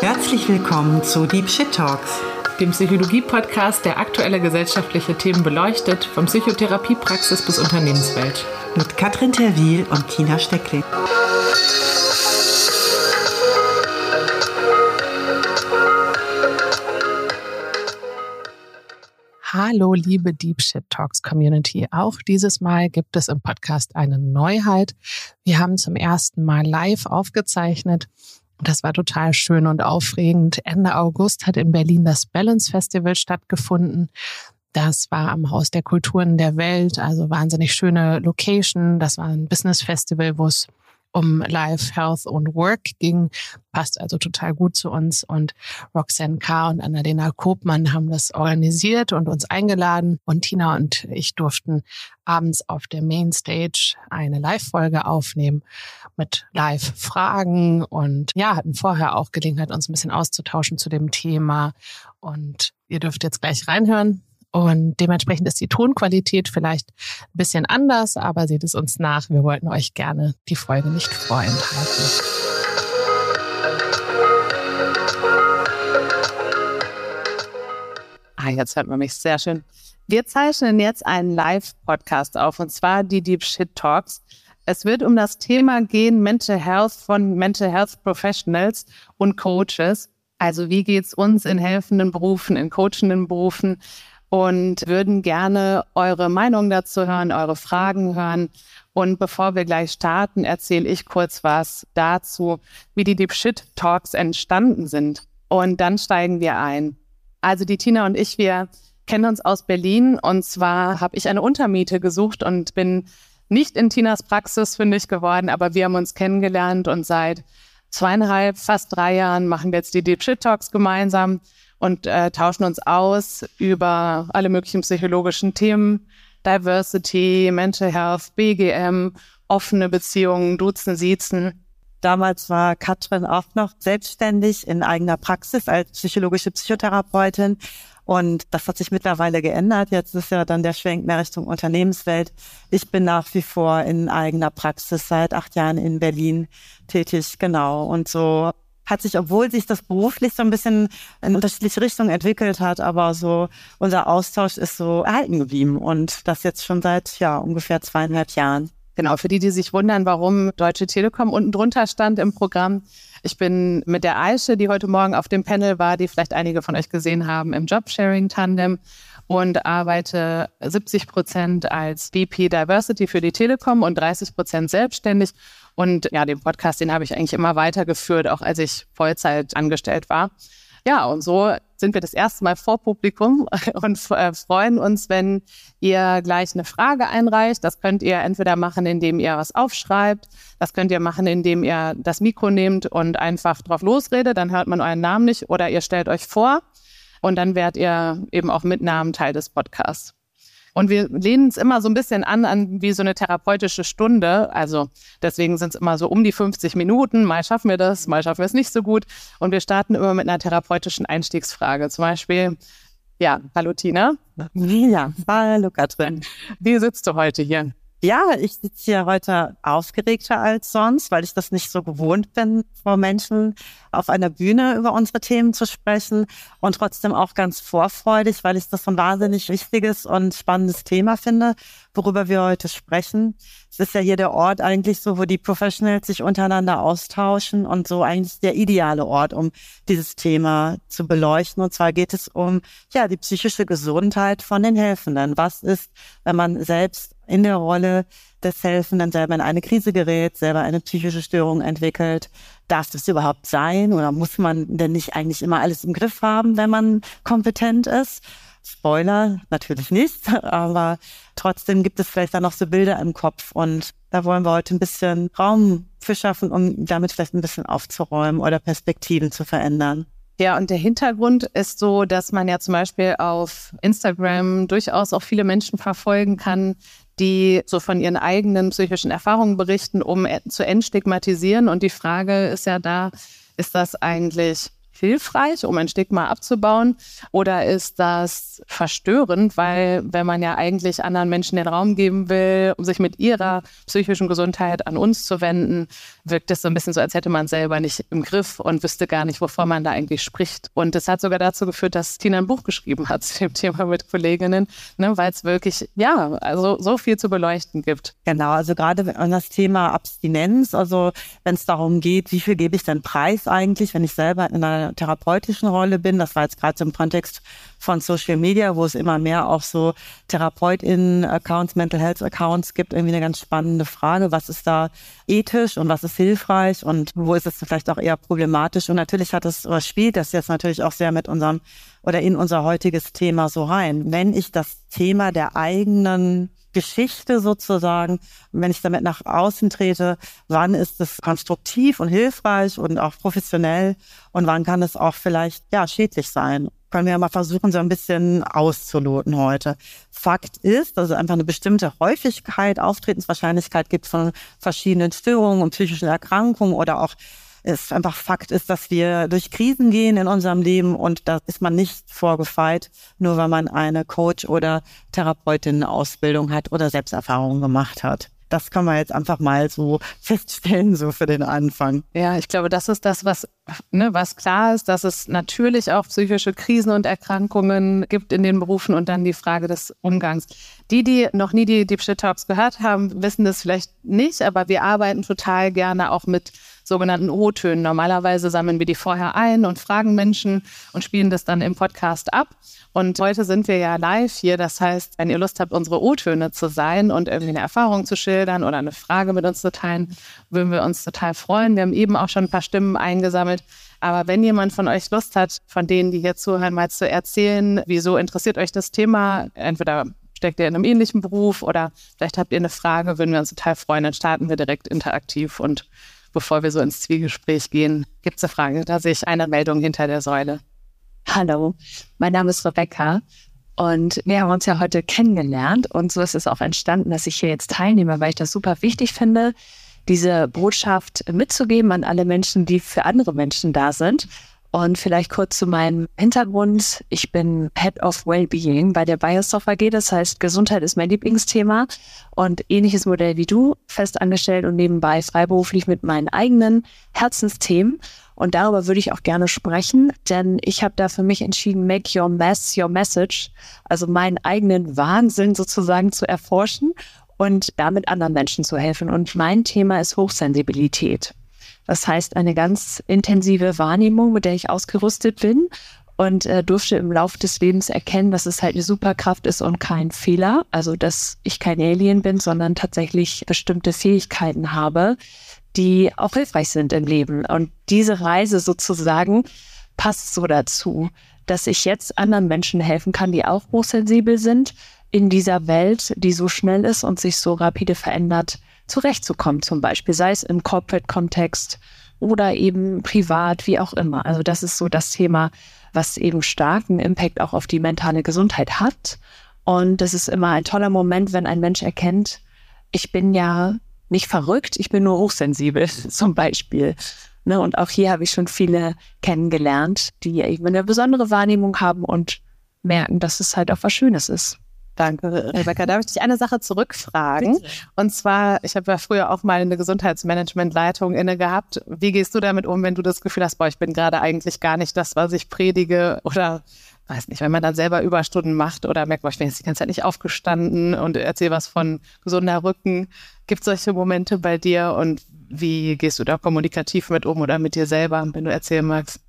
Herzlich willkommen zu Deep Shit Talks, dem Psychologie-Podcast, der aktuelle gesellschaftliche Themen beleuchtet, von Psychotherapiepraxis bis Unternehmenswelt. Mit Katrin Terwil und Tina Steckling. Hallo, liebe Deep Shit Talks Community. Auch dieses Mal gibt es im Podcast eine Neuheit. Wir haben zum ersten Mal live aufgezeichnet. Das war total schön und aufregend. Ende August hat in Berlin das Balance Festival stattgefunden. Das war am Haus der Kulturen der Welt, also wahnsinnig schöne Location. Das war ein Business Festival, wo es um Life, Health und Work ging. Passt also total gut zu uns. Und Roxanne K. und Annalena Kopmann haben das organisiert und uns eingeladen. Und Tina und ich durften abends auf der Mainstage eine Live-Folge aufnehmen mit Live-Fragen und ja, hatten vorher auch Gelegenheit, uns ein bisschen auszutauschen zu dem Thema. Und ihr dürft jetzt gleich reinhören. Und dementsprechend ist die Tonqualität vielleicht ein bisschen anders, aber seht es uns nach. Wir wollten euch gerne die Folge nicht vorenthalten. Ah, jetzt hört man mich sehr schön. Wir zeichnen jetzt einen Live-Podcast auf und zwar die Deep Shit Talks. Es wird um das Thema gehen Mental Health von Mental Health Professionals und Coaches. Also wie geht's uns in helfenden Berufen, in coachenden Berufen? Und würden gerne eure Meinung dazu hören, eure Fragen hören. Und bevor wir gleich starten, erzähle ich kurz was dazu, wie die Deep Shit Talks entstanden sind. Und dann steigen wir ein. Also die Tina und ich, wir kennen uns aus Berlin. Und zwar habe ich eine Untermiete gesucht und bin nicht in Tinas Praxis fündig geworden, aber wir haben uns kennengelernt und seit zweieinhalb, fast drei Jahren machen wir jetzt die Deep Shit Talks gemeinsam und äh, tauschen uns aus über alle möglichen psychologischen Themen, Diversity, Mental Health, BGM, offene Beziehungen, Duzen, Siezen. Damals war Katrin auch noch selbstständig in eigener Praxis als psychologische Psychotherapeutin. Und das hat sich mittlerweile geändert. Jetzt ist ja dann der Schwenk mehr Richtung Unternehmenswelt. Ich bin nach wie vor in eigener Praxis seit acht Jahren in Berlin tätig, genau. Und so hat sich, obwohl sich das beruflich so ein bisschen in unterschiedliche Richtungen entwickelt hat, aber so unser Austausch ist so erhalten geblieben und das jetzt schon seit ja ungefähr zweieinhalb Jahren. Genau, für die, die sich wundern, warum Deutsche Telekom unten drunter stand im Programm. Ich bin mit der Aische, die heute Morgen auf dem Panel war, die vielleicht einige von euch gesehen haben, im Jobsharing-Tandem und arbeite 70 Prozent als VP Diversity für die Telekom und 30 Prozent selbstständig und ja, den Podcast, den habe ich eigentlich immer weitergeführt, auch als ich Vollzeit angestellt war. Ja, und so sind wir das erste Mal vor Publikum und äh, freuen uns, wenn ihr gleich eine Frage einreicht. Das könnt ihr entweder machen, indem ihr was aufschreibt. Das könnt ihr machen, indem ihr das Mikro nehmt und einfach drauf losredet. Dann hört man euren Namen nicht oder ihr stellt euch vor und dann werdet ihr eben auch mit Namen Teil des Podcasts. Und wir lehnen es immer so ein bisschen an, an wie so eine therapeutische Stunde. Also deswegen sind es immer so um die 50 Minuten. Mal schaffen wir das, mal schaffen wir es nicht so gut. Und wir starten immer mit einer therapeutischen Einstiegsfrage. Zum Beispiel, ja, hallo Tina. Ja, hallo Katrin. Wie sitzt du heute hier? Ja, ich sitze hier heute aufgeregter als sonst, weil ich das nicht so gewohnt bin, vor Menschen auf einer Bühne über unsere Themen zu sprechen und trotzdem auch ganz vorfreudig, weil ich das ein wahnsinnig wichtiges und spannendes Thema finde, worüber wir heute sprechen. Es ist ja hier der Ort eigentlich so, wo die Professionals sich untereinander austauschen und so eigentlich der ideale Ort, um dieses Thema zu beleuchten. Und zwar geht es um, ja, die psychische Gesundheit von den Helfenden. Was ist, wenn man selbst in der Rolle des Helfenden selber in eine Krise gerät, selber eine psychische Störung entwickelt. Darf das überhaupt sein oder muss man denn nicht eigentlich immer alles im Griff haben, wenn man kompetent ist? Spoiler, natürlich nicht, aber trotzdem gibt es vielleicht da noch so Bilder im Kopf und da wollen wir heute ein bisschen Raum für schaffen, um damit vielleicht ein bisschen aufzuräumen oder Perspektiven zu verändern. Ja, und der Hintergrund ist so, dass man ja zum Beispiel auf Instagram durchaus auch viele Menschen verfolgen kann, die so von ihren eigenen psychischen Erfahrungen berichten, um zu entstigmatisieren. Und die Frage ist ja da, ist das eigentlich hilfreich, um ein Stigma abzubauen? Oder ist das verstörend, weil wenn man ja eigentlich anderen Menschen den Raum geben will, um sich mit ihrer psychischen Gesundheit an uns zu wenden, wirkt es so ein bisschen so, als hätte man selber nicht im Griff und wüsste gar nicht, wovon man da eigentlich spricht. Und das hat sogar dazu geführt, dass Tina ein Buch geschrieben hat zu dem Thema mit Kolleginnen, ne, weil es wirklich, ja, also so viel zu beleuchten gibt. Genau, also gerade an das Thema Abstinenz, also wenn es darum geht, wie viel gebe ich denn preis eigentlich, wenn ich selber in einer therapeutischen Rolle bin, das war jetzt gerade so im Kontext von Social Media, wo es immer mehr auch so TherapeutInnen-Accounts, Mental Health Accounts gibt, irgendwie eine ganz spannende Frage. Was ist da ethisch und was ist hilfreich und wo ist es vielleicht auch eher problematisch? Und natürlich hat es, oder spielt das jetzt natürlich auch sehr mit unserem oder in unser heutiges Thema so rein. Wenn ich das Thema der eigenen Geschichte sozusagen, wenn ich damit nach außen trete, wann ist es konstruktiv und hilfreich und auch professionell? Und wann kann es auch vielleicht ja schädlich sein? Können wir mal versuchen, so ein bisschen auszuloten heute. Fakt ist, dass es einfach eine bestimmte Häufigkeit, Auftretenswahrscheinlichkeit gibt von verschiedenen Störungen und psychischen Erkrankungen oder auch es einfach Fakt ist, dass wir durch Krisen gehen in unserem Leben und da ist man nicht vorgefeit, nur weil man eine Coach- oder Therapeutin-Ausbildung hat oder Selbsterfahrungen gemacht hat das kann man jetzt einfach mal so feststellen, so für den Anfang. Ja, ich glaube, das ist das, was, ne, was klar ist, dass es natürlich auch psychische Krisen und Erkrankungen gibt in den Berufen und dann die Frage des Umgangs. Die, die noch nie die Deep Shit Talks gehört haben, wissen das vielleicht nicht, aber wir arbeiten total gerne auch mit sogenannten O-Tönen. Normalerweise sammeln wir die vorher ein und fragen Menschen und spielen das dann im Podcast ab. Und heute sind wir ja live hier. Das heißt, wenn ihr Lust habt, unsere O-Töne zu sein und irgendwie eine Erfahrung zu schildern oder eine Frage mit uns zu teilen, würden wir uns total freuen. Wir haben eben auch schon ein paar Stimmen eingesammelt. Aber wenn jemand von euch Lust hat, von denen, die hier zuhören, mal zu erzählen, wieso interessiert euch das Thema, entweder steckt ihr in einem ähnlichen Beruf oder vielleicht habt ihr eine Frage, würden wir uns total freuen. Dann starten wir direkt interaktiv und bevor wir so ins Zwiegespräch gehen, gibt es eine Frage. Da sehe ich eine Meldung hinter der Säule. Hallo, mein Name ist Rebecca und wir haben uns ja heute kennengelernt und so ist es auch entstanden, dass ich hier jetzt teilnehme, weil ich das super wichtig finde, diese Botschaft mitzugeben an alle Menschen, die für andere Menschen da sind. Und vielleicht kurz zu meinem Hintergrund. Ich bin Head of Wellbeing bei der Biosoft AG. Das heißt, Gesundheit ist mein Lieblingsthema und ähnliches Modell wie du, festangestellt und nebenbei freiberuflich mit meinen eigenen Herzensthemen. Und darüber würde ich auch gerne sprechen, denn ich habe da für mich entschieden, make your mess your message, also meinen eigenen Wahnsinn sozusagen zu erforschen und damit anderen Menschen zu helfen. Und mein Thema ist Hochsensibilität. Das heißt, eine ganz intensive Wahrnehmung, mit der ich ausgerüstet bin und äh, durfte im Laufe des Lebens erkennen, dass es halt eine Superkraft ist und kein Fehler. Also, dass ich kein Alien bin, sondern tatsächlich bestimmte Fähigkeiten habe, die auch hilfreich sind im Leben. Und diese Reise sozusagen passt so dazu, dass ich jetzt anderen Menschen helfen kann, die auch hochsensibel sind, in dieser Welt, die so schnell ist und sich so rapide verändert, zurechtzukommen, zum Beispiel, sei es im Corporate-Kontext oder eben privat, wie auch immer. Also das ist so das Thema, was eben starken Impact auch auf die mentale Gesundheit hat. Und das ist immer ein toller Moment, wenn ein Mensch erkennt, ich bin ja nicht verrückt, ich bin nur hochsensibel zum Beispiel. Ne, und auch hier habe ich schon viele kennengelernt, die eben eine besondere Wahrnehmung haben und merken, dass es halt auch was Schönes ist. Danke, Rebecca. Darf ich dich eine Sache zurückfragen? Bitte. Und zwar, ich habe ja früher auch mal eine Gesundheitsmanagement-Leitung inne gehabt. Wie gehst du damit um, wenn du das Gefühl hast, boah, ich bin gerade eigentlich gar nicht das, was ich predige oder weiß nicht, wenn man dann selber Überstunden macht oder merkt, boah, ich bin jetzt die ganze Zeit nicht aufgestanden und erzähl was von gesunder Rücken. Gibt es solche Momente bei dir und wie gehst du da kommunikativ mit um oder mit dir selber, wenn du erzählen magst?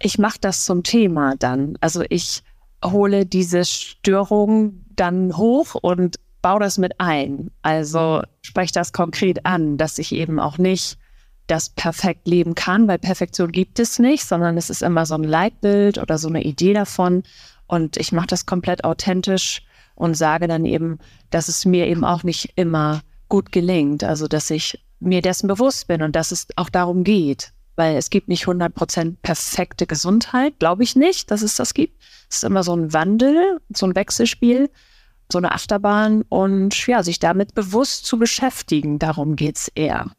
Ich mache das zum Thema dann. Also ich hole diese Störung dann hoch und baue das mit ein. Also spreche das konkret an, dass ich eben auch nicht das perfekt leben kann, weil Perfektion gibt es nicht, sondern es ist immer so ein Leitbild oder so eine Idee davon. Und ich mache das komplett authentisch und sage dann eben, dass es mir eben auch nicht immer gut gelingt. Also, dass ich mir dessen bewusst bin und dass es auch darum geht. Weil es gibt nicht 100% perfekte Gesundheit, glaube ich nicht, dass es das gibt. Es ist immer so ein Wandel, so ein Wechselspiel, so eine Achterbahn und ja, sich damit bewusst zu beschäftigen, darum geht es eher.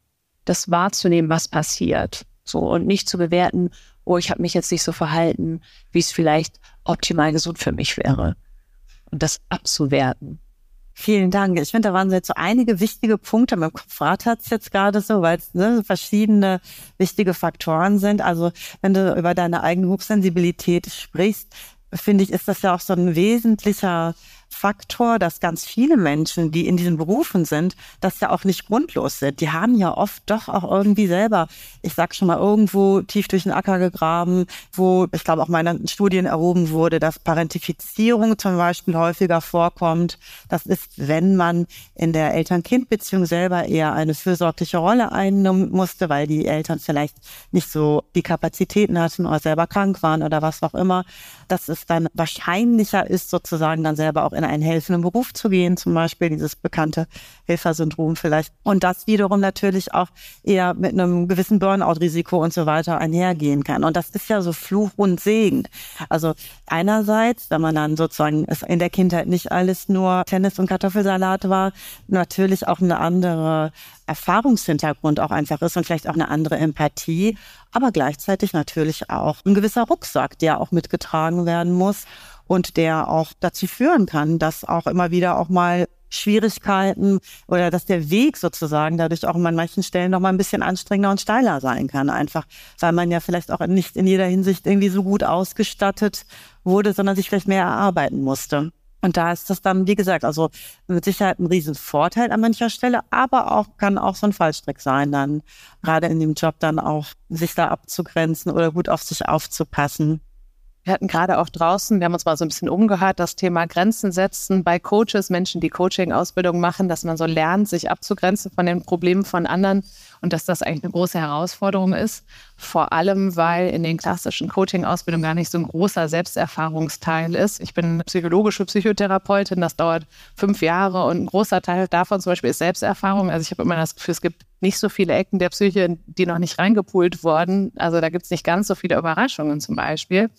Das wahrzunehmen, was passiert. So und nicht zu bewerten, oh, ich habe mich jetzt nicht so verhalten, wie es vielleicht optimal gesund für mich wäre. Und das abzuwerten. Vielen Dank. Ich finde, da waren jetzt so einige wichtige Punkte. Mein Kopf rattert es jetzt gerade so, weil es ne, verschiedene wichtige Faktoren sind. Also wenn du über deine eigene Hochsensibilität sprichst, finde ich, ist das ja auch so ein wesentlicher Faktor, dass ganz viele Menschen, die in diesen Berufen sind, das ja auch nicht grundlos sind. Die haben ja oft doch auch irgendwie selber, ich sag schon mal, irgendwo tief durch den Acker gegraben, wo ich glaube auch meiner Studien erhoben wurde, dass Parentifizierung zum Beispiel häufiger vorkommt. Das ist, wenn man in der Eltern-Kind-Beziehung selber eher eine fürsorgliche Rolle einnehmen musste, weil die Eltern vielleicht nicht so die Kapazitäten hatten oder selber krank waren oder was auch immer, dass es dann wahrscheinlicher ist, sozusagen dann selber auch in einen helfenden Beruf zu gehen, zum Beispiel dieses bekannte Helfersyndrom vielleicht. Und das wiederum natürlich auch eher mit einem gewissen Burnout-Risiko und so weiter einhergehen kann. Und das ist ja so Fluch und Segen. Also einerseits, wenn man dann sozusagen es in der Kindheit nicht alles nur Tennis und Kartoffelsalat war, natürlich auch eine andere Erfahrungshintergrund auch einfach ist und vielleicht auch eine andere Empathie, aber gleichzeitig natürlich auch ein gewisser Rucksack, der auch mitgetragen werden muss und der auch dazu führen kann, dass auch immer wieder auch mal Schwierigkeiten oder dass der Weg sozusagen dadurch auch an manchen Stellen noch mal ein bisschen anstrengender und steiler sein kann. Einfach, weil man ja vielleicht auch nicht in jeder Hinsicht irgendwie so gut ausgestattet wurde, sondern sich vielleicht mehr erarbeiten musste. Und da ist das dann, wie gesagt, also mit Sicherheit ein Riesenvorteil an mancher Stelle, aber auch kann auch so ein Fallstrick sein, dann gerade in dem Job dann auch sich da abzugrenzen oder gut auf sich aufzupassen. Wir hatten gerade auch draußen, wir haben uns mal so ein bisschen umgehört, das Thema Grenzen setzen bei Coaches, Menschen, die Coaching-Ausbildung machen, dass man so lernt, sich abzugrenzen von den Problemen von anderen und dass das eigentlich eine große Herausforderung ist. Vor allem, weil in den klassischen Coaching-Ausbildungen gar nicht so ein großer Selbsterfahrungsteil ist. Ich bin psychologische Psychotherapeutin, das dauert fünf Jahre und ein großer Teil davon zum Beispiel ist Selbsterfahrung. Also ich habe immer das Gefühl, es gibt nicht so viele Ecken der Psyche, die noch nicht reingepult wurden. Also da gibt es nicht ganz so viele Überraschungen zum Beispiel.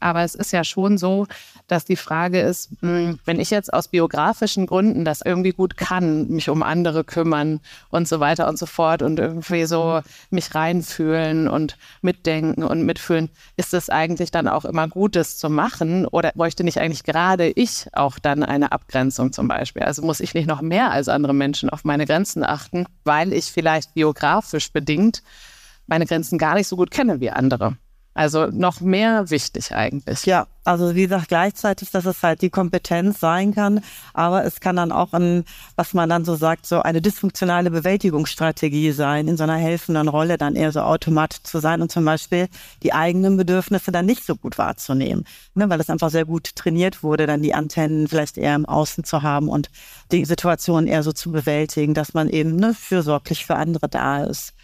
Aber es ist ja schon so, dass die Frage ist, hm, wenn ich jetzt aus biografischen Gründen das irgendwie gut kann, mich um andere kümmern und so weiter und so fort und irgendwie so mich reinfühlen und mitdenken und mitfühlen, ist es eigentlich dann auch immer gut, das zu machen? Oder bräuchte nicht eigentlich gerade ich auch dann eine Abgrenzung zum Beispiel? Also muss ich nicht noch mehr als andere Menschen auf meine Grenzen achten, weil ich vielleicht biografisch bedingt meine Grenzen gar nicht so gut kenne wie andere? Also noch mehr wichtig eigentlich. Ja, also wie gesagt, gleichzeitig, dass es halt die Kompetenz sein kann, aber es kann dann auch ein, was man dann so sagt, so eine dysfunktionale Bewältigungsstrategie sein, in so einer helfenden Rolle dann eher so automatisch zu sein und zum Beispiel die eigenen Bedürfnisse dann nicht so gut wahrzunehmen, ne, weil es einfach sehr gut trainiert wurde, dann die Antennen vielleicht eher im Außen zu haben und die Situation eher so zu bewältigen, dass man eben ne, fürsorglich für andere da ist.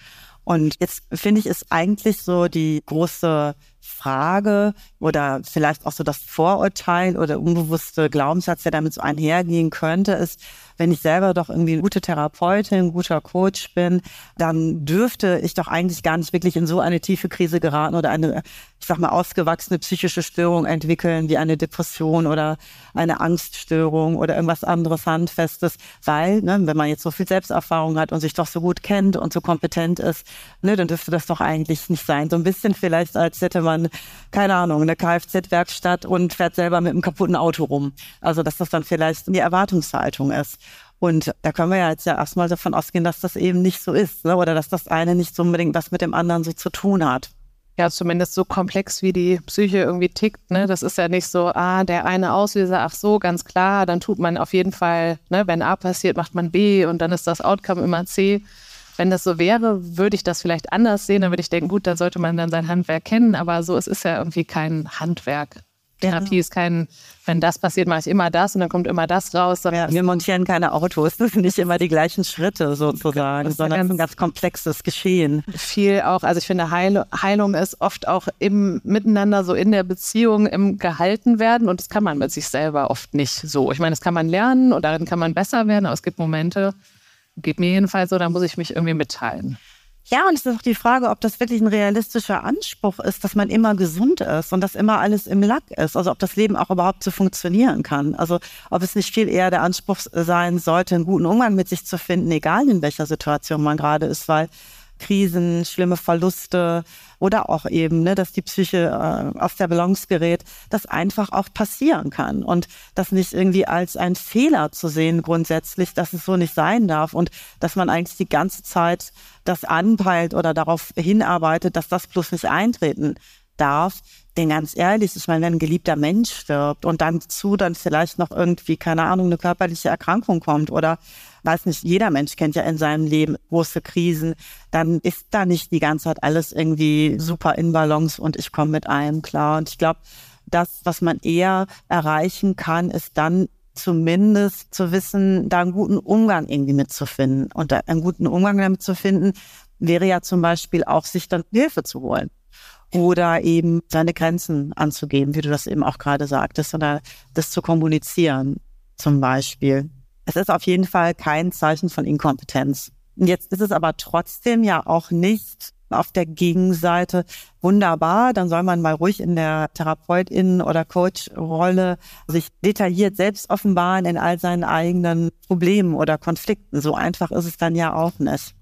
Und jetzt finde ich, ist eigentlich so die große Frage oder vielleicht auch so das Vorurteil oder unbewusste Glaubenssatz, der damit so einhergehen könnte, ist, wenn ich selber doch irgendwie eine gute Therapeutin, ein guter Coach bin, dann dürfte ich doch eigentlich gar nicht wirklich in so eine tiefe Krise geraten oder eine, ich sag mal, ausgewachsene psychische Störung entwickeln, wie eine Depression oder eine Angststörung oder irgendwas anderes Handfestes, weil, ne, wenn man jetzt so viel Selbsterfahrung hat und sich doch so gut kennt und so kompetent ist, ne, dann dürfte das doch eigentlich nicht sein. So ein bisschen vielleicht, als hätte man, keine Ahnung, eine Kfz-Werkstatt und fährt selber mit einem kaputten Auto rum. Also, dass das dann vielleicht die Erwartungshaltung ist. Und da können wir ja jetzt ja erstmal davon ausgehen, dass das eben nicht so ist, ne? oder dass das eine nicht so unbedingt was mit dem anderen so zu tun hat. Ja, zumindest so komplex, wie die Psyche irgendwie tickt. Ne? Das ist ja nicht so, ah, der eine Auslöser, ach so, ganz klar, dann tut man auf jeden Fall, ne, wenn A passiert, macht man B und dann ist das Outcome immer C. Wenn das so wäre, würde ich das vielleicht anders sehen. Dann würde ich denken, gut, dann sollte man dann sein Handwerk kennen. Aber so, es ist ja irgendwie kein Handwerk. Therapie ist kein, wenn das passiert, mache ich immer das und dann kommt immer das raus. Ja, wir montieren keine Autos, das sind nicht immer die gleichen Schritte sozusagen, sondern ganz, ein ganz komplexes Geschehen. Viel auch, also ich finde, Heil, Heilung ist oft auch im Miteinander, so in der Beziehung, im Gehalten werden und das kann man mit sich selber oft nicht so. Ich meine, das kann man lernen und darin kann man besser werden, aber es gibt Momente, geht mir jedenfalls so, da muss ich mich irgendwie mitteilen. Ja, und es ist auch die Frage, ob das wirklich ein realistischer Anspruch ist, dass man immer gesund ist und dass immer alles im Lack ist. Also ob das Leben auch überhaupt so funktionieren kann. Also ob es nicht viel eher der Anspruch sein sollte, einen guten Umgang mit sich zu finden, egal in welcher Situation man gerade ist, weil Krisen, schlimme Verluste oder auch eben, ne, dass die Psyche äh, aus der Balance gerät, das einfach auch passieren kann und das nicht irgendwie als ein Fehler zu sehen grundsätzlich, dass es so nicht sein darf und dass man eigentlich die ganze Zeit das anpeilt oder darauf hinarbeitet, dass das bloß nicht eintreten darf. Denn ganz ehrlich, ich meine, wenn ein geliebter Mensch stirbt und dann zu dann vielleicht noch irgendwie, keine Ahnung, eine körperliche Erkrankung kommt oder weiß nicht, jeder Mensch kennt ja in seinem Leben große Krisen, dann ist da nicht die ganze Zeit alles irgendwie super in Balance und ich komme mit allem klar. Und ich glaube, das, was man eher erreichen kann, ist dann zumindest zu wissen, da einen guten Umgang irgendwie mitzufinden. Und einen guten Umgang damit zu finden, wäre ja zum Beispiel auch, sich dann Hilfe zu holen oder eben seine Grenzen anzugeben, wie du das eben auch gerade sagtest, oder das zu kommunizieren zum Beispiel. Es ist auf jeden Fall kein Zeichen von Inkompetenz. Jetzt ist es aber trotzdem ja auch nicht auf der Gegenseite wunderbar. Dann soll man mal ruhig in der Therapeutin- oder Coach-Rolle sich detailliert selbst offenbaren in all seinen eigenen Problemen oder Konflikten. So einfach ist es dann ja auch nicht.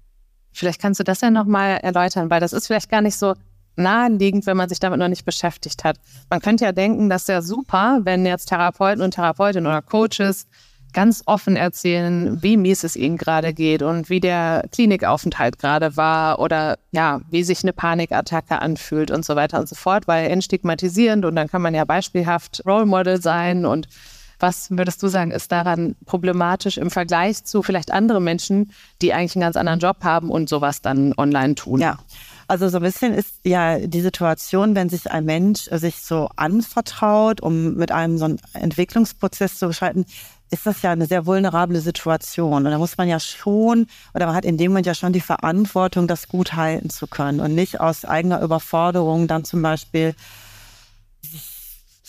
Vielleicht kannst du das ja nochmal erläutern, weil das ist vielleicht gar nicht so naheliegend, wenn man sich damit noch nicht beschäftigt hat. Man könnte ja denken, das ist ja super, wenn jetzt Therapeuten und Therapeutinnen oder Coaches ganz offen erzählen, wie mies es ihnen gerade geht und wie der Klinikaufenthalt gerade war oder ja, wie sich eine Panikattacke anfühlt und so weiter und so fort, weil entstigmatisierend und dann kann man ja beispielhaft Role Model sein und was würdest du sagen, ist daran problematisch im Vergleich zu vielleicht anderen Menschen, die eigentlich einen ganz anderen Job haben und sowas dann online tun? Ja, also so ein bisschen ist ja die Situation, wenn sich ein Mensch sich so anvertraut, um mit einem so einen Entwicklungsprozess zu beschreiten, ist das ja eine sehr vulnerable Situation. Und da muss man ja schon, oder man hat in dem Moment ja schon die Verantwortung, das gut halten zu können und nicht aus eigener Überforderung dann zum Beispiel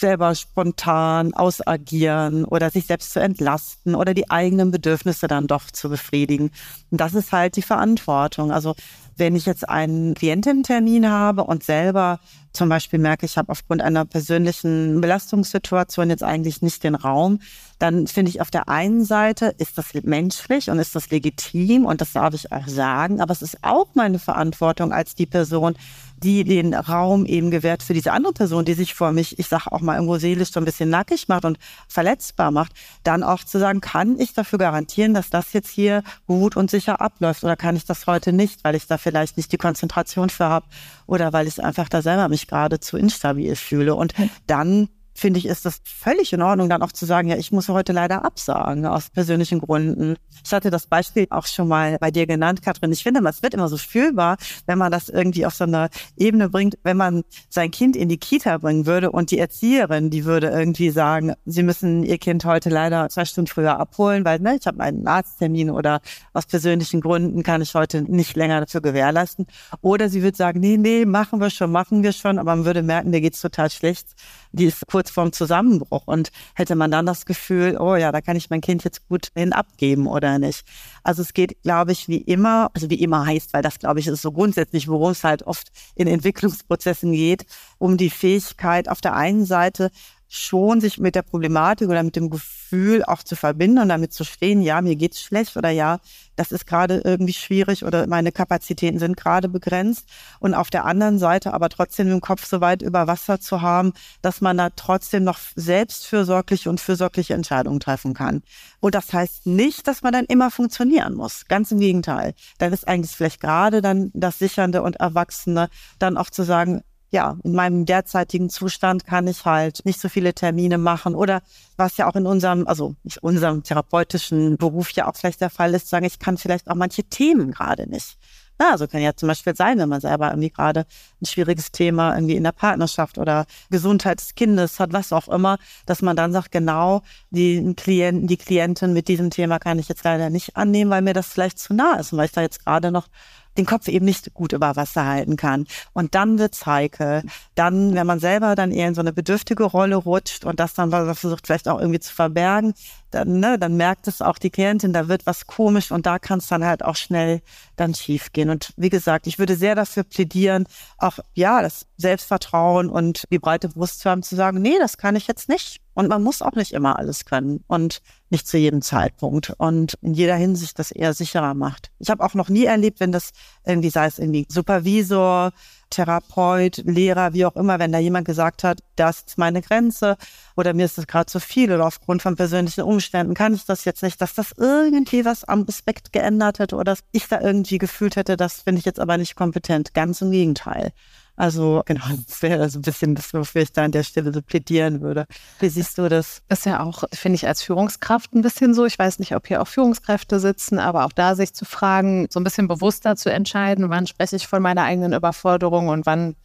selber spontan ausagieren oder sich selbst zu entlasten oder die eigenen Bedürfnisse dann doch zu befriedigen. Und das ist halt die Verantwortung. Also wenn ich jetzt einen Kliententermin habe und selber zum Beispiel merke, ich habe aufgrund einer persönlichen Belastungssituation jetzt eigentlich nicht den Raum, dann finde ich auf der einen Seite ist das menschlich und ist das legitim und das darf ich auch sagen, aber es ist auch meine Verantwortung als die Person, die den Raum eben gewährt für diese andere Person, die sich vor mich, ich sage auch mal irgendwo seelisch so ein bisschen nackig macht und verletzbar macht, dann auch zu sagen, kann ich dafür garantieren, dass das jetzt hier gut und sicher abläuft oder kann ich das heute nicht, weil ich da vielleicht nicht die Konzentration für habe oder weil ich einfach da selber mich gerade zu instabil fühle. Und dann finde ich, ist das völlig in Ordnung, dann auch zu sagen, ja, ich muss heute leider absagen aus persönlichen Gründen. Ich hatte das Beispiel auch schon mal bei dir genannt, Katrin. Ich finde, es wird immer so fühlbar, wenn man das irgendwie auf so eine Ebene bringt, wenn man sein Kind in die Kita bringen würde und die Erzieherin, die würde irgendwie sagen, sie müssen ihr Kind heute leider zwei Stunden früher abholen, weil ne, ich habe einen Arzttermin oder aus persönlichen Gründen kann ich heute nicht länger dafür gewährleisten. Oder sie würde sagen, nee, nee, machen wir schon, machen wir schon, aber man würde merken, der geht's total schlecht die ist kurz vorm Zusammenbruch und hätte man dann das Gefühl, oh ja, da kann ich mein Kind jetzt gut hin abgeben oder nicht. Also es geht, glaube ich, wie immer, also wie immer heißt, weil das, glaube ich, ist so grundsätzlich, worum es halt oft in Entwicklungsprozessen geht, um die Fähigkeit auf der einen Seite schon sich mit der Problematik oder mit dem Gefühl auch zu verbinden und damit zu stehen, ja, mir geht's schlecht oder ja, das ist gerade irgendwie schwierig oder meine Kapazitäten sind gerade begrenzt. Und auf der anderen Seite aber trotzdem im Kopf so weit über Wasser zu haben, dass man da trotzdem noch selbstfürsorgliche und fürsorgliche Entscheidungen treffen kann. Und das heißt nicht, dass man dann immer funktionieren muss. Ganz im Gegenteil. Dann ist eigentlich vielleicht gerade dann das Sichernde und Erwachsene, dann auch zu sagen, ja, in meinem derzeitigen Zustand kann ich halt nicht so viele Termine machen oder was ja auch in unserem, also nicht unserem therapeutischen Beruf ja auch vielleicht der Fall ist, sagen, ich kann vielleicht auch manche Themen gerade nicht. Ja, also kann ja zum Beispiel sein, wenn man selber irgendwie gerade ein schwieriges Thema irgendwie in der Partnerschaft oder Gesundheit des Kindes hat, was auch immer, dass man dann sagt, genau, die Klienten, die Klientin mit diesem Thema kann ich jetzt leider nicht annehmen, weil mir das vielleicht zu nah ist und weil ich da jetzt gerade noch den Kopf eben nicht gut über Wasser halten kann. Und dann wird's heikel. Dann, wenn man selber dann eher in so eine bedürftige Rolle rutscht und das dann versucht vielleicht auch irgendwie zu verbergen, dann, ne, dann merkt es auch die Klientin, da wird was komisch und da kann es dann halt auch schnell dann schief gehen. Und wie gesagt, ich würde sehr dafür plädieren, auch ja, das Selbstvertrauen und die breite Brust zu haben, zu sagen, nee, das kann ich jetzt nicht. Und man muss auch nicht immer alles können. Und nicht zu jedem Zeitpunkt und in jeder Hinsicht das eher sicherer macht. Ich habe auch noch nie erlebt, wenn das irgendwie, sei es irgendwie Supervisor, Therapeut, Lehrer, wie auch immer, wenn da jemand gesagt hat, das ist meine Grenze oder mir ist das gerade zu viel oder aufgrund von persönlichen Umständen kann ich das jetzt nicht, dass das irgendwie was am Respekt geändert hätte oder dass ich da irgendwie gefühlt hätte, das finde ich jetzt aber nicht kompetent. Ganz im Gegenteil. Also genau, das wäre so ein bisschen das, wofür ich da an der Stelle so plädieren würde. Wie siehst du das? Das ist ja auch, finde ich, als Führungskraft ein bisschen so. Ich weiß nicht, ob hier auch Führungskräfte sitzen, aber auch da sich zu fragen, so ein bisschen bewusster zu entscheiden, wann spreche ich von meiner eigenen Überforderung und wann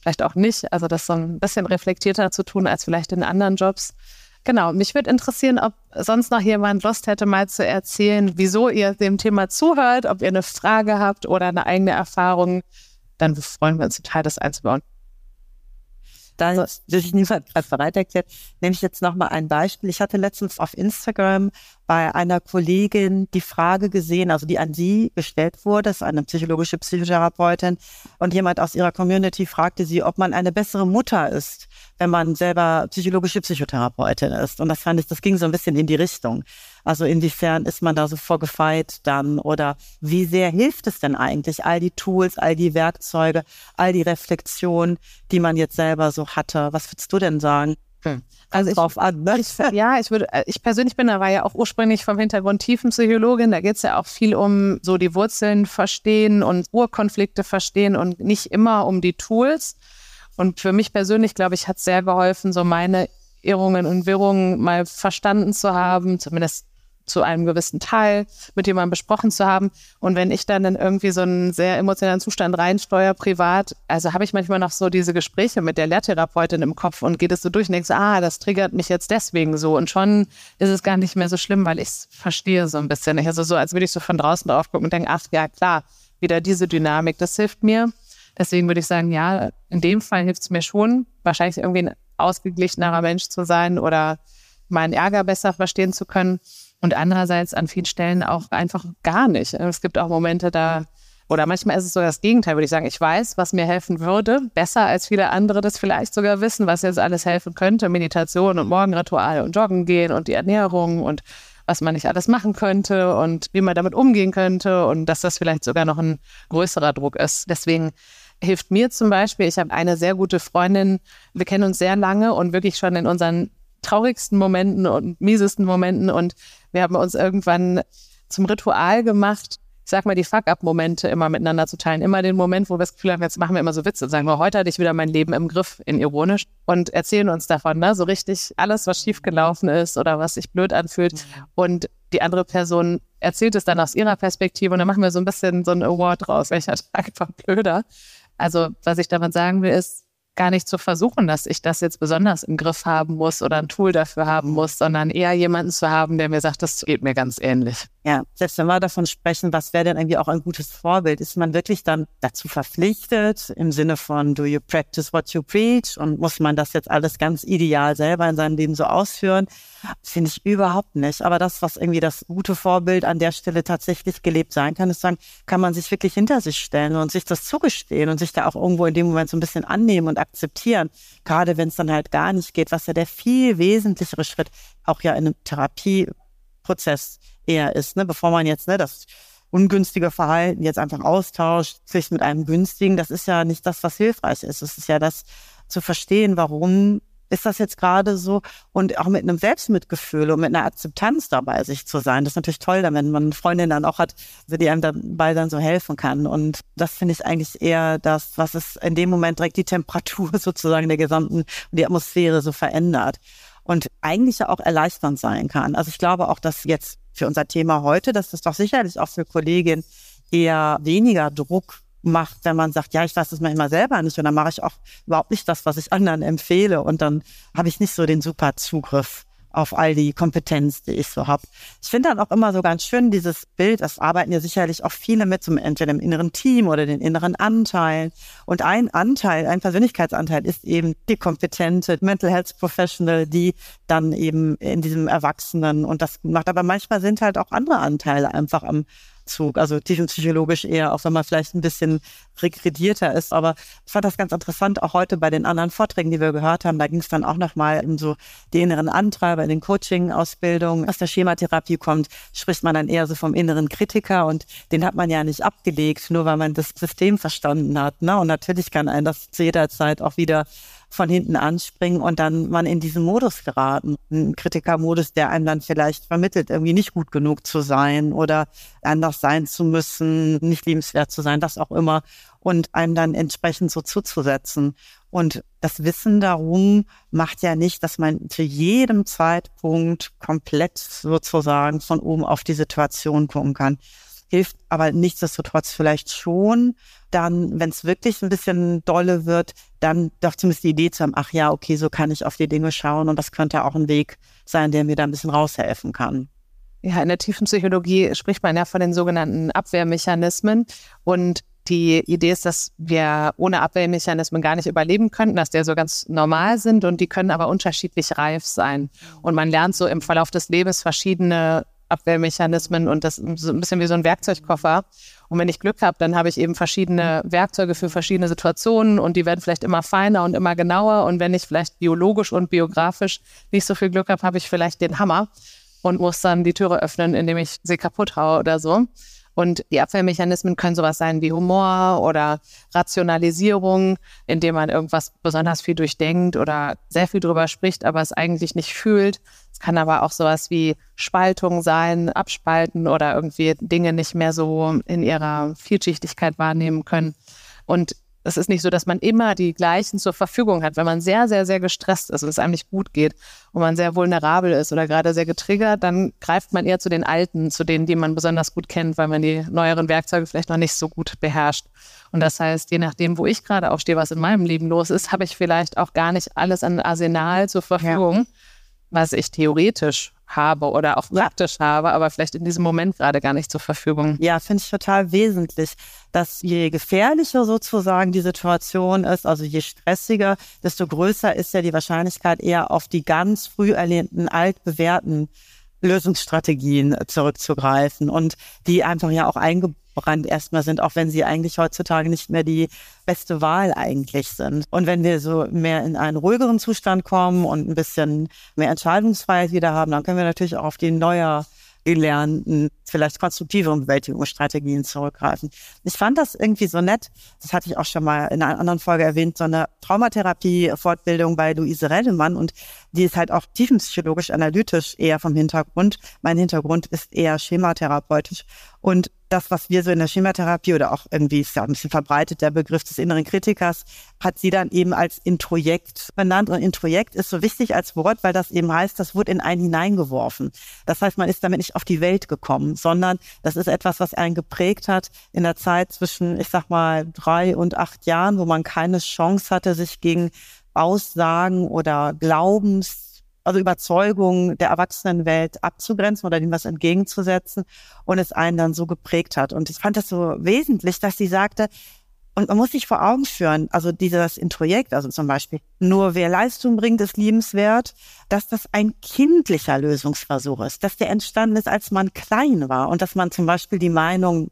vielleicht auch nicht. Also das so ein bisschen reflektierter zu tun als vielleicht in anderen Jobs. Genau, mich würde interessieren, ob sonst noch jemand Lust hätte, mal zu erzählen, wieso ihr dem Thema zuhört, ob ihr eine Frage habt oder eine eigene Erfahrung dann freuen wir uns total, das einzubauen. Da sich niemand gerade bereit erklärt, nehme ich jetzt nochmal ein Beispiel. Ich hatte letztens auf Instagram bei einer Kollegin die Frage gesehen, also die an sie gestellt wurde, das ist eine psychologische Psychotherapeutin, und jemand aus ihrer Community fragte sie, ob man eine bessere Mutter ist, wenn man selber psychologische Psychotherapeutin ist. Und das fand ich, das ging so ein bisschen in die Richtung. Also inwiefern ist man da so vorgefeit dann oder wie sehr hilft es denn eigentlich, all die Tools, all die Werkzeuge, all die Reflexionen, die man jetzt selber so hatte? Was würdest du denn sagen? Hm. Also ich, drauf an, ne? ich, ja, ich würde, ich persönlich bin aber ja auch ursprünglich vom Hintergrund Tiefenpsychologin. Da geht es ja auch viel um so die Wurzeln verstehen und Urkonflikte verstehen und nicht immer um die Tools. Und für mich persönlich, glaube ich, hat es sehr geholfen, so meine Irrungen und Wirrungen mal verstanden zu haben, zumindest zu einem gewissen Teil mit jemandem besprochen zu haben. Und wenn ich dann in irgendwie so einen sehr emotionalen Zustand reinsteuere, privat, also habe ich manchmal noch so diese Gespräche mit der Lehrtherapeutin im Kopf und geht es so durch und denke ah, das triggert mich jetzt deswegen so. Und schon ist es gar nicht mehr so schlimm, weil ich es verstehe so ein bisschen. Also so, als würde ich so von draußen drauf gucken und denke, ach ja, klar, wieder diese Dynamik, das hilft mir. Deswegen würde ich sagen, ja, in dem Fall hilft es mir schon, wahrscheinlich irgendwie ein ausgeglichenerer Mensch zu sein oder meinen Ärger besser verstehen zu können und andererseits an vielen Stellen auch einfach gar nicht. Es gibt auch Momente da, oder manchmal ist es so das Gegenteil, würde ich sagen. Ich weiß, was mir helfen würde, besser als viele andere das vielleicht sogar wissen, was jetzt alles helfen könnte. Meditation und Morgenritual und Joggen gehen und die Ernährung und was man nicht alles machen könnte und wie man damit umgehen könnte und dass das vielleicht sogar noch ein größerer Druck ist. Deswegen hilft mir zum Beispiel, ich habe eine sehr gute Freundin, wir kennen uns sehr lange und wirklich schon in unseren traurigsten Momenten und miesesten Momenten und wir haben uns irgendwann zum Ritual gemacht, ich sag mal, die Fuck-up-Momente immer miteinander zu teilen. Immer den Moment, wo wir das Gefühl haben, jetzt machen wir immer so Witze und sagen, wir, heute hatte ich wieder mein Leben im Griff, in ironisch und erzählen uns davon, ne? so richtig alles, was schiefgelaufen ist oder was sich blöd anfühlt. Mhm. Und die andere Person erzählt es dann aus ihrer Perspektive und dann machen wir so ein bisschen so ein Award draus, welcher Tag war blöder. Also, was ich damit sagen will, ist, gar nicht zu versuchen, dass ich das jetzt besonders im Griff haben muss oder ein Tool dafür haben muss, sondern eher jemanden zu haben, der mir sagt, das geht mir ganz ähnlich. Ja, selbst wenn wir davon sprechen, was wäre denn irgendwie auch ein gutes Vorbild? Ist man wirklich dann dazu verpflichtet im Sinne von do you practice what you preach und muss man das jetzt alles ganz ideal selber in seinem Leben so ausführen? Finde ich überhaupt nicht. Aber das, was irgendwie das gute Vorbild an der Stelle tatsächlich gelebt sein kann, ist sagen, kann man sich wirklich hinter sich stellen und sich das zugestehen und sich da auch irgendwo in dem Moment so ein bisschen annehmen und akzeptieren. Gerade wenn es dann halt gar nicht geht, was ja der viel wesentlichere Schritt auch ja in einem Therapieprozess eher ist, ne? bevor man jetzt ne, das ungünstige Verhalten jetzt einfach austauscht, sich mit einem günstigen, das ist ja nicht das, was hilfreich ist. Es ist ja das zu verstehen, warum ist das jetzt gerade so und auch mit einem Selbstmitgefühl und mit einer Akzeptanz dabei sich zu sein. Das ist natürlich toll, wenn man eine Freundin dann auch hat, die einem dabei dann so helfen kann. Und das finde ich eigentlich eher das, was es in dem Moment direkt die Temperatur sozusagen der gesamten die Atmosphäre so verändert und eigentlich ja auch erleichternd sein kann. Also ich glaube auch, dass jetzt für unser Thema heute, dass das doch sicherlich auch für Kolleginnen eher weniger Druck macht, wenn man sagt, ja, ich weiß das manchmal selber nicht und dann mache ich auch überhaupt nicht das, was ich anderen empfehle und dann habe ich nicht so den super Zugriff auf all die Kompetenz, die ich so habe. Ich finde dann auch immer so ganz schön dieses Bild, das arbeiten ja sicherlich auch viele mit, zum entweder im inneren Team oder den inneren Anteilen. Und ein Anteil, ein Persönlichkeitsanteil ist eben die kompetente Mental Health Professional, die dann eben in diesem Erwachsenen und das macht. Aber manchmal sind halt auch andere Anteile einfach am Abzug, also tiefenpsychologisch eher, auch wenn man vielleicht ein bisschen regredierter ist. Aber ich fand das ganz interessant, auch heute bei den anderen Vorträgen, die wir gehört haben, da ging es dann auch nochmal um so die inneren Antreiber in den Coaching-Ausbildungen. Aus der Schematherapie kommt, spricht man dann eher so vom inneren Kritiker und den hat man ja nicht abgelegt, nur weil man das System verstanden hat. Ne? Und natürlich kann einen das zu jeder Zeit auch wieder von hinten anspringen und dann man in diesen Modus geraten. Ein Kritikermodus, der einem dann vielleicht vermittelt, irgendwie nicht gut genug zu sein oder anders sein zu müssen, nicht liebenswert zu sein, das auch immer und einem dann entsprechend so zuzusetzen. Und das Wissen darum macht ja nicht, dass man zu jedem Zeitpunkt komplett sozusagen von oben auf die Situation gucken kann hilft aber nichtsdestotrotz vielleicht schon, dann, wenn es wirklich ein bisschen dolle wird, dann doch zumindest die Idee zu haben, ach ja, okay, so kann ich auf die Dinge schauen und das könnte auch ein Weg sein, der mir da ein bisschen raushelfen kann. Ja, in der tiefen Psychologie spricht man ja von den sogenannten Abwehrmechanismen und die Idee ist, dass wir ohne Abwehrmechanismen gar nicht überleben könnten, dass die so ganz normal sind und die können aber unterschiedlich reif sein. Und man lernt so im Verlauf des Lebens verschiedene Abwehrmechanismen und das ist ein bisschen wie so ein Werkzeugkoffer. Und wenn ich Glück habe, dann habe ich eben verschiedene Werkzeuge für verschiedene Situationen und die werden vielleicht immer feiner und immer genauer. Und wenn ich vielleicht biologisch und biografisch nicht so viel Glück habe, habe ich vielleicht den Hammer und muss dann die Türe öffnen, indem ich sie kaputt haue oder so. Und die Abwehrmechanismen können sowas sein wie Humor oder Rationalisierung, indem man irgendwas besonders viel durchdenkt oder sehr viel drüber spricht, aber es eigentlich nicht fühlt. Es kann aber auch sowas wie Spaltung sein, Abspalten oder irgendwie Dinge nicht mehr so in ihrer Vielschichtigkeit wahrnehmen können. Und es ist nicht so, dass man immer die gleichen zur Verfügung hat. Wenn man sehr, sehr, sehr gestresst ist und es einem nicht gut geht und man sehr vulnerabel ist oder gerade sehr getriggert, dann greift man eher zu den alten, zu denen, die man besonders gut kennt, weil man die neueren Werkzeuge vielleicht noch nicht so gut beherrscht. Und das heißt, je nachdem, wo ich gerade aufstehe, was in meinem Leben los ist, habe ich vielleicht auch gar nicht alles an Arsenal zur Verfügung, ja. was ich theoretisch habe oder auch praktisch habe, aber vielleicht in diesem Moment gerade gar nicht zur Verfügung. Ja, finde ich total wesentlich, dass je gefährlicher sozusagen die Situation ist, also je stressiger, desto größer ist ja die Wahrscheinlichkeit eher auf die ganz früh erlehnten, altbewährten Lösungsstrategien zurückzugreifen und die einfach ja auch eingebaut Brand erstmal sind, auch wenn sie eigentlich heutzutage nicht mehr die beste Wahl eigentlich sind. Und wenn wir so mehr in einen ruhigeren Zustand kommen und ein bisschen mehr Entscheidungsfreiheit wieder haben, dann können wir natürlich auch auf die neue gelernten, vielleicht konstruktiveren Bewältigungsstrategien zurückgreifen. Ich fand das irgendwie so nett, das hatte ich auch schon mal in einer anderen Folge erwähnt, so eine Traumatherapie-Fortbildung bei Luise Redemann und die ist halt auch tiefenpsychologisch analytisch eher vom Hintergrund. Mein Hintergrund ist eher schematherapeutisch und das, was wir so in der Schematherapie oder auch irgendwie ist ja ein bisschen verbreitet, der Begriff des inneren Kritikers, hat sie dann eben als Introjekt benannt. Und Introjekt ist so wichtig als Wort, weil das eben heißt, das wurde in einen hineingeworfen. Das heißt, man ist damit nicht auf die Welt gekommen, sondern das ist etwas, was einen geprägt hat in der Zeit zwischen, ich sag mal, drei und acht Jahren, wo man keine Chance hatte, sich gegen Aussagen oder Glaubens also Überzeugung der Erwachsenenwelt abzugrenzen oder dem was entgegenzusetzen und es einen dann so geprägt hat. Und ich fand das so wesentlich, dass sie sagte, und man muss sich vor Augen führen, also dieses Introjekt, also zum Beispiel, nur wer Leistung bringt, ist liebenswert, dass das ein kindlicher Lösungsversuch ist, dass der entstanden ist, als man klein war und dass man zum Beispiel die Meinung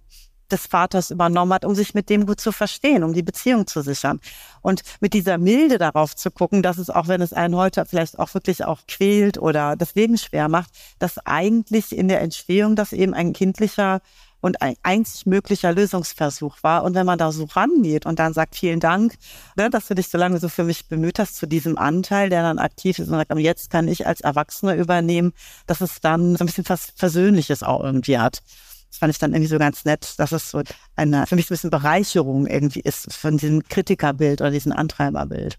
des Vaters übernommen hat, um sich mit dem gut zu verstehen, um die Beziehung zu sichern. Und mit dieser Milde darauf zu gucken, dass es auch, wenn es einen heute vielleicht auch wirklich auch quält oder das Leben schwer macht, dass eigentlich in der Entstehung das eben ein kindlicher und ein einzig möglicher Lösungsversuch war. Und wenn man da so rangeht und dann sagt, vielen Dank, ne, dass du dich so lange so für mich bemüht hast zu diesem Anteil, der dann aktiv ist und sagt, jetzt kann ich als Erwachsener übernehmen, dass es dann so ein bisschen was Versöhnliches auch irgendwie hat. Das fand ich dann irgendwie so ganz nett, dass es so eine, für mich so ein bisschen Bereicherung irgendwie ist von diesem Kritikerbild oder diesem Antreiberbild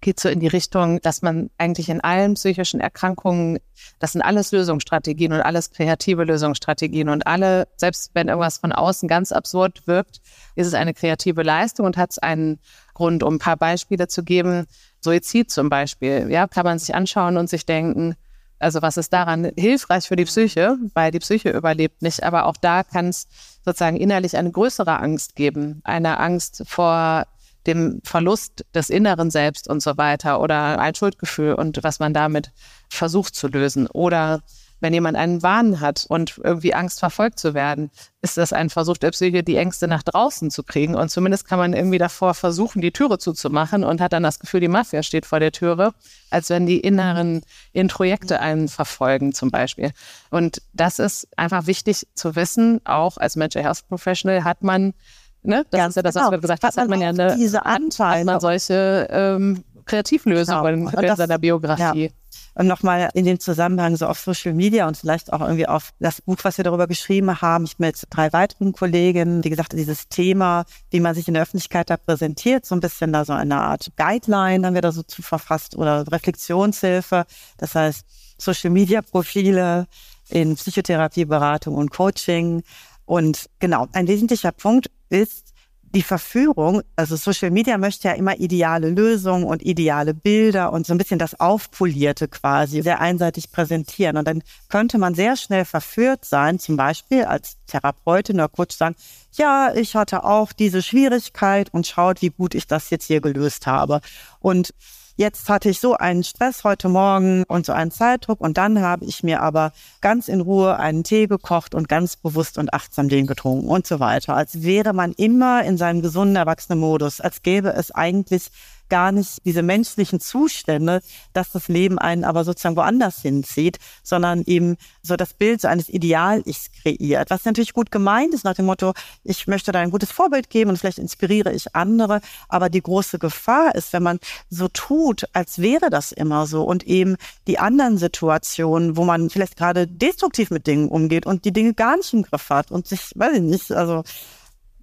geht so in die Richtung, dass man eigentlich in allen psychischen Erkrankungen, das sind alles Lösungsstrategien und alles kreative Lösungsstrategien und alle, selbst wenn irgendwas von außen ganz absurd wirkt, ist es eine kreative Leistung und hat es einen Grund, um ein paar Beispiele zu geben. Suizid zum Beispiel, ja, kann man sich anschauen und sich denken, also was ist daran hilfreich für die Psyche, weil die Psyche überlebt nicht, aber auch da kann es sozusagen innerlich eine größere Angst geben, eine Angst vor dem Verlust des inneren Selbst und so weiter oder ein Schuldgefühl und was man damit versucht zu lösen. Oder wenn jemand einen Wahn hat und irgendwie Angst verfolgt zu werden, ist das ein Versuch der Psyche, die Ängste nach draußen zu kriegen. Und zumindest kann man irgendwie davor versuchen, die Türe zuzumachen und hat dann das Gefühl, die Mafia steht vor der Türe, als wenn die inneren Introjekte einen verfolgen zum Beispiel. Und das ist einfach wichtig zu wissen, auch als Mental Health Professional hat man Ne? Das Ganz ist ja das, was genau. wir gesagt haben. Hat man Hat man ja eine, diese hat, hat man solche ähm, Kreativlösungen Genau. In seiner Biografie. Und nochmal in dem Zusammenhang so auf Social Media und vielleicht auch irgendwie auf das Buch, was wir darüber geschrieben haben, ich mit drei weiteren Kollegen, wie gesagt, dieses Thema, wie man sich in der Öffentlichkeit da präsentiert, so ein bisschen da so eine Art Guideline haben wir da so zu verfasst oder Reflexionshilfe. Das heißt, Social Media Profile in Psychotherapie, Beratung und Coaching. Und genau, ein wesentlicher Punkt ist, die Verführung, also Social Media möchte ja immer ideale Lösungen und ideale Bilder und so ein bisschen das Aufpolierte quasi sehr einseitig präsentieren. Und dann könnte man sehr schnell verführt sein, zum Beispiel als Therapeutin oder Coach sagen, ja, ich hatte auch diese Schwierigkeit und schaut, wie gut ich das jetzt hier gelöst habe. Und Jetzt hatte ich so einen Stress heute Morgen und so einen Zeitdruck und dann habe ich mir aber ganz in Ruhe einen Tee gekocht und ganz bewusst und achtsam den getrunken und so weiter. Als wäre man immer in seinem gesunden Erwachsenen-Modus, als gäbe es eigentlich gar nicht diese menschlichen Zustände, dass das Leben einen aber sozusagen woanders hinzieht, sondern eben so das Bild so eines Ideal-Ichs kreiert. Was natürlich gut gemeint ist nach dem Motto, ich möchte da ein gutes Vorbild geben und vielleicht inspiriere ich andere. Aber die große Gefahr ist, wenn man so tut, als wäre das immer so und eben die anderen Situationen, wo man vielleicht gerade destruktiv mit Dingen umgeht und die Dinge gar nicht im Griff hat und sich, weiß ich nicht, also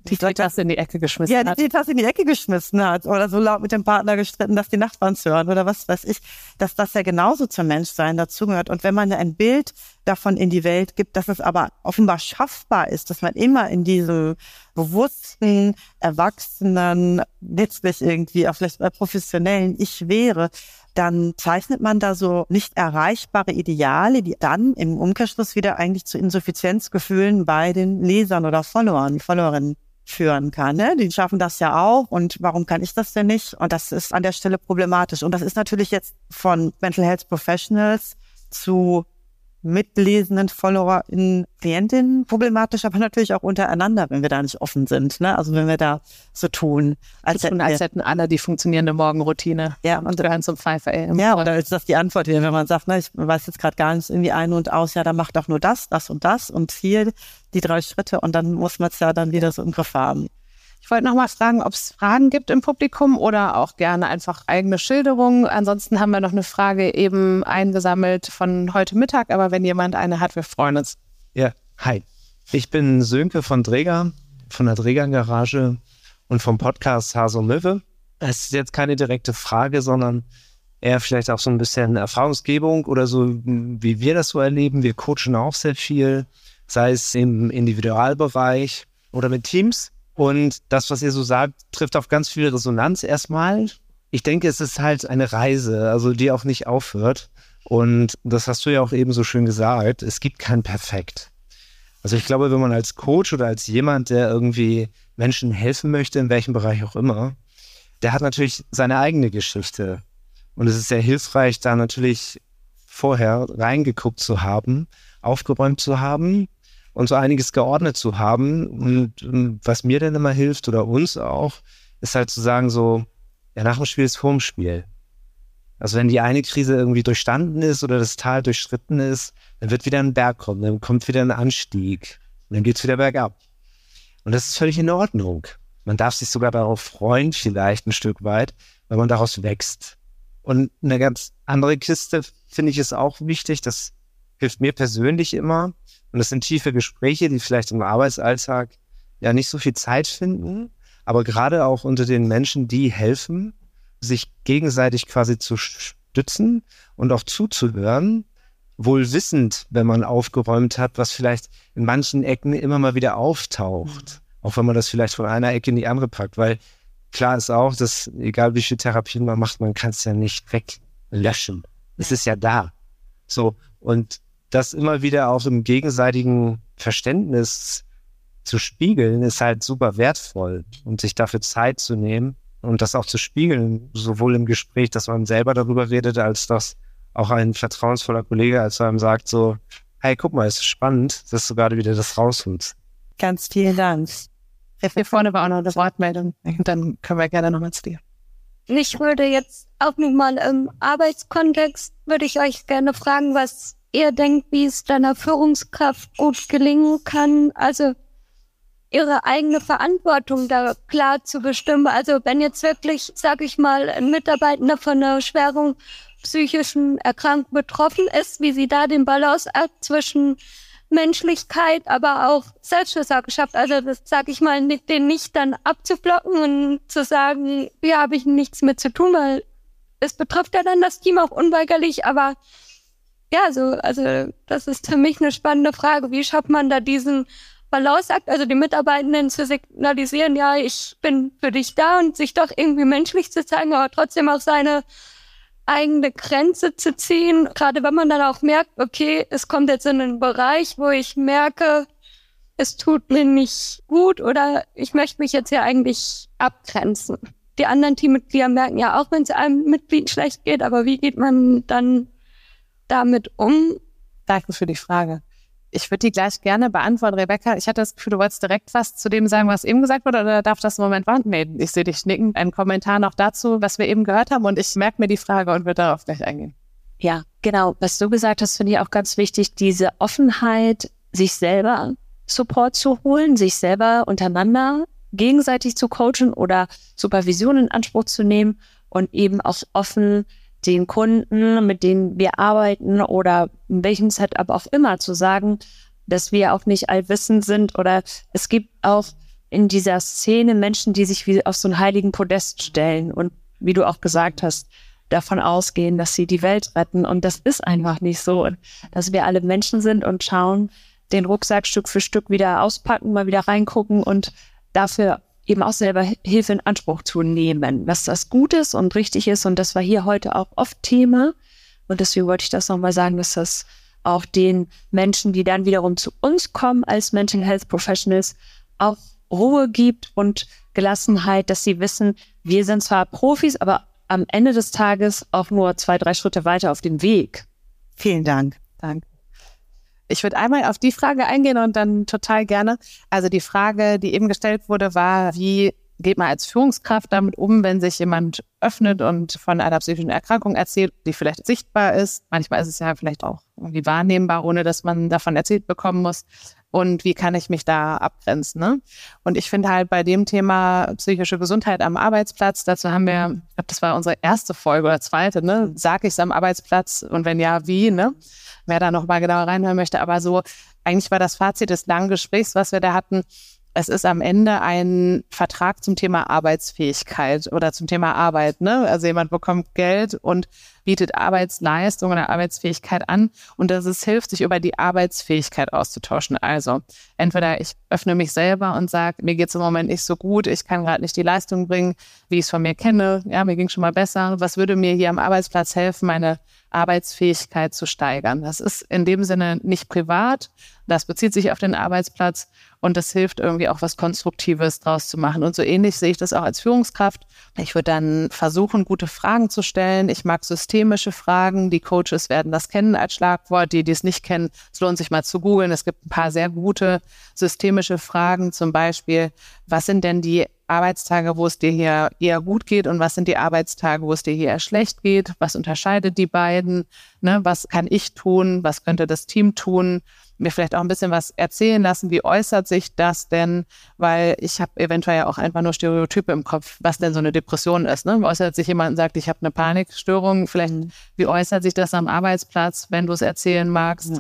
Die Tasse in die Ecke geschmissen ja, die, hat. die Tasse in die Ecke geschmissen hat oder so laut mit dem Partner gestritten, dass die Nachbarn hören oder was weiß ich, dass das ja genauso zum Menschsein dazugehört. Und wenn man ein Bild davon in die Welt gibt, dass es aber offenbar schaffbar ist, dass man immer in diesem bewussten, erwachsenen, letztlich irgendwie auch vielleicht professionellen Ich wäre, dann zeichnet man da so nicht erreichbare Ideale, die dann im Umkehrschluss wieder eigentlich zu Insuffizienzgefühlen bei den Lesern oder Followern, Followerinnen führen kann. Ne? Die schaffen das ja auch und warum kann ich das denn nicht? Und das ist an der Stelle problematisch. Und das ist natürlich jetzt von Mental Health Professionals zu mitlesenden FollowerInnen, Klientinnen problematisch, aber natürlich auch untereinander, wenn wir da nicht offen sind. Ne? Also wenn wir da so tun, als Als, hätten als hätten alle die funktionierende Morgenroutine ja, und und gehören zum 5 AM. ja, oder ist das die Antwort wenn man sagt, ne, ich weiß jetzt gerade gar nicht irgendwie ein und aus, ja, dann mach doch nur das, das und das und hier die drei Schritte und dann muss man es ja dann wieder so im Griff haben. Ich wollte noch mal fragen, ob es Fragen gibt im Publikum oder auch gerne einfach eigene Schilderungen. Ansonsten haben wir noch eine Frage eben eingesammelt von heute Mittag, aber wenn jemand eine hat, wir freuen uns. Ja, hi. Ich bin Sönke von Dräger, von der Dräger Garage und vom Podcast Hase und Möwe. Es ist jetzt keine direkte Frage, sondern eher vielleicht auch so ein bisschen Erfahrungsgebung oder so, wie wir das so erleben. Wir coachen auch sehr viel, sei es im Individualbereich oder mit Teams. Und das, was ihr so sagt, trifft auf ganz viel Resonanz erstmal. Ich denke, es ist halt eine Reise, also die auch nicht aufhört. Und das hast du ja auch eben so schön gesagt. Es gibt kein Perfekt. Also ich glaube, wenn man als Coach oder als jemand, der irgendwie Menschen helfen möchte, in welchem Bereich auch immer, der hat natürlich seine eigene Geschichte. Und es ist sehr hilfreich, da natürlich vorher reingeguckt zu haben, aufgeräumt zu haben und so einiges geordnet zu haben. Und, ähm, was mir dann immer hilft oder uns auch, ist halt zu sagen so, ja, nach dem Spiel ist vorm Spiel. Also wenn die eine Krise irgendwie durchstanden ist oder das Tal durchschritten ist, dann wird wieder ein Berg kommen, dann kommt wieder ein Anstieg und dann geht's wieder bergab. Und das ist völlig in Ordnung. Man darf sich sogar darauf freuen, vielleicht ein Stück weit, weil man daraus wächst. Und eine ganz andere Kiste finde ich ist auch wichtig. Das hilft mir persönlich immer. Und das sind tiefe Gespräche, die vielleicht im Arbeitsalltag ja nicht so viel Zeit finden, aber gerade auch unter den Menschen, die helfen, sich gegenseitig quasi zu stützen und auch zuzuhören, wohl wissend, wenn man aufgeräumt hat, was vielleicht in manchen Ecken immer mal wieder auftaucht. Auch wenn man das vielleicht von einer Ecke in die andere packt, weil klar ist auch, dass egal wie viel Therapien man macht, man kann es ja nicht weglöschen. Es ist ja da. So. Und das immer wieder auch im gegenseitigen Verständnis zu spiegeln, ist halt super wertvoll und sich dafür Zeit zu nehmen und das auch zu spiegeln, sowohl im Gespräch, dass man selber darüber redet, als dass auch ein vertrauensvoller Kollege, als er einem sagt, so, Hey, guck mal, es ist spannend, dass du gerade wieder das rausholst. Ganz vielen Dank. Hier vorne war auch noch eine Wortmeldung. Dann können wir gerne nochmal zu dir. Ich würde jetzt auch nochmal im Arbeitskontext, würde ich euch gerne fragen, was ihr denkt, wie es deiner Führungskraft gut gelingen kann. Also ihre eigene Verantwortung da klar zu bestimmen. Also wenn jetzt wirklich, sage ich mal, ein Mitarbeitender von einer schweren psychischen Erkrankung betroffen ist, wie sie da den Balanceakt zwischen Menschlichkeit, aber auch Selbstversorgung schafft. Also das sage ich mal, den nicht dann abzublocken und zu sagen, hier habe ich nichts mit zu tun, weil es betrifft ja dann das Team auch unweigerlich, aber ja, so, also das ist für mich eine spannende Frage. Wie schafft man da diesen Balanceakt, also die Mitarbeitenden zu signalisieren, ja, ich bin für dich da und sich doch irgendwie menschlich zu zeigen, aber trotzdem auch seine eigene Grenze zu ziehen, gerade wenn man dann auch merkt, okay, es kommt jetzt in einen Bereich, wo ich merke, es tut mir nicht gut oder ich möchte mich jetzt hier eigentlich abgrenzen. Die anderen Teammitglieder merken ja auch, wenn es einem Mitglied schlecht geht, aber wie geht man dann damit um? Danke für die Frage. Ich würde die gleich gerne beantworten, Rebecca. Ich hatte das Gefühl, du wolltest direkt was zu dem sagen, was eben gesagt wurde, oder darf das im Moment warten? Nee, ich sehe dich nicken. Ein Kommentar noch dazu, was wir eben gehört haben und ich merke mir die Frage und würde darauf gleich eingehen. Ja, genau. Was du gesagt hast, finde ich auch ganz wichtig, diese Offenheit, sich selber Support zu holen, sich selber untereinander gegenseitig zu coachen oder Supervision in Anspruch zu nehmen und eben auch offen den Kunden, mit denen wir arbeiten oder in welchem Setup auch immer zu sagen, dass wir auch nicht allwissend sind oder es gibt auch in dieser Szene Menschen, die sich wie auf so einen heiligen Podest stellen und wie du auch gesagt hast, davon ausgehen, dass sie die Welt retten. Und das ist einfach nicht so. Dass wir alle Menschen sind und schauen, den Rucksack Stück für Stück wieder auspacken, mal wieder reingucken und dafür eben auch selber Hilfe in Anspruch zu nehmen, was das gut ist und richtig ist. Und das war hier heute auch oft Thema. Und deswegen wollte ich das nochmal sagen, dass das auch den Menschen, die dann wiederum zu uns kommen als Mental Health Professionals, auch Ruhe gibt und Gelassenheit, dass sie wissen, wir sind zwar Profis, aber am Ende des Tages auch nur zwei, drei Schritte weiter auf dem Weg. Vielen Dank. Danke. Ich würde einmal auf die Frage eingehen und dann total gerne. Also die Frage, die eben gestellt wurde, war, wie geht man als Führungskraft damit um, wenn sich jemand öffnet und von einer psychischen Erkrankung erzählt, die vielleicht sichtbar ist. Manchmal ist es ja vielleicht auch irgendwie wahrnehmbar, ohne dass man davon erzählt bekommen muss. Und wie kann ich mich da abgrenzen? Ne? Und ich finde halt bei dem Thema psychische Gesundheit am Arbeitsplatz, dazu haben wir, ich glaube, das war unsere erste Folge oder zweite, ne? Sag ich es am Arbeitsplatz und wenn ja, wie, ne? wer da noch mal genauer reinhören möchte. Aber so, eigentlich war das Fazit des langen Gesprächs, was wir da hatten, es ist am Ende ein Vertrag zum Thema Arbeitsfähigkeit oder zum Thema Arbeit. Ne? Also jemand bekommt Geld und bietet Arbeitsleistung oder Arbeitsfähigkeit an und dass es hilft, sich über die Arbeitsfähigkeit auszutauschen. Also entweder ich öffne mich selber und sage, mir geht es im Moment nicht so gut, ich kann gerade nicht die Leistung bringen, wie ich es von mir kenne. Ja, mir ging schon mal besser. Was würde mir hier am Arbeitsplatz helfen, meine Arbeitsfähigkeit zu steigern. Das ist in dem Sinne nicht privat, das bezieht sich auf den Arbeitsplatz und das hilft irgendwie auch was Konstruktives draus zu machen. Und so ähnlich sehe ich das auch als Führungskraft. Ich würde dann versuchen, gute Fragen zu stellen. Ich mag systemische Fragen. Die Coaches werden das kennen als Schlagwort. Die, die es nicht kennen, es lohnt sich mal zu googeln. Es gibt ein paar sehr gute systemische Fragen. Zum Beispiel, was sind denn die Arbeitstage, wo es dir hier eher gut geht und was sind die Arbeitstage, wo es dir hier eher schlecht geht? Was unterscheidet die beiden? Ne? Was kann ich tun? Was könnte das Team tun? Mir vielleicht auch ein bisschen was erzählen lassen. Wie äußert sich das denn? Weil ich habe eventuell ja auch einfach nur Stereotype im Kopf, was denn so eine Depression ist. Ne? Äußert sich jemand und sagt, ich habe eine Panikstörung? Vielleicht, mhm. wie äußert sich das am Arbeitsplatz, wenn du es erzählen magst?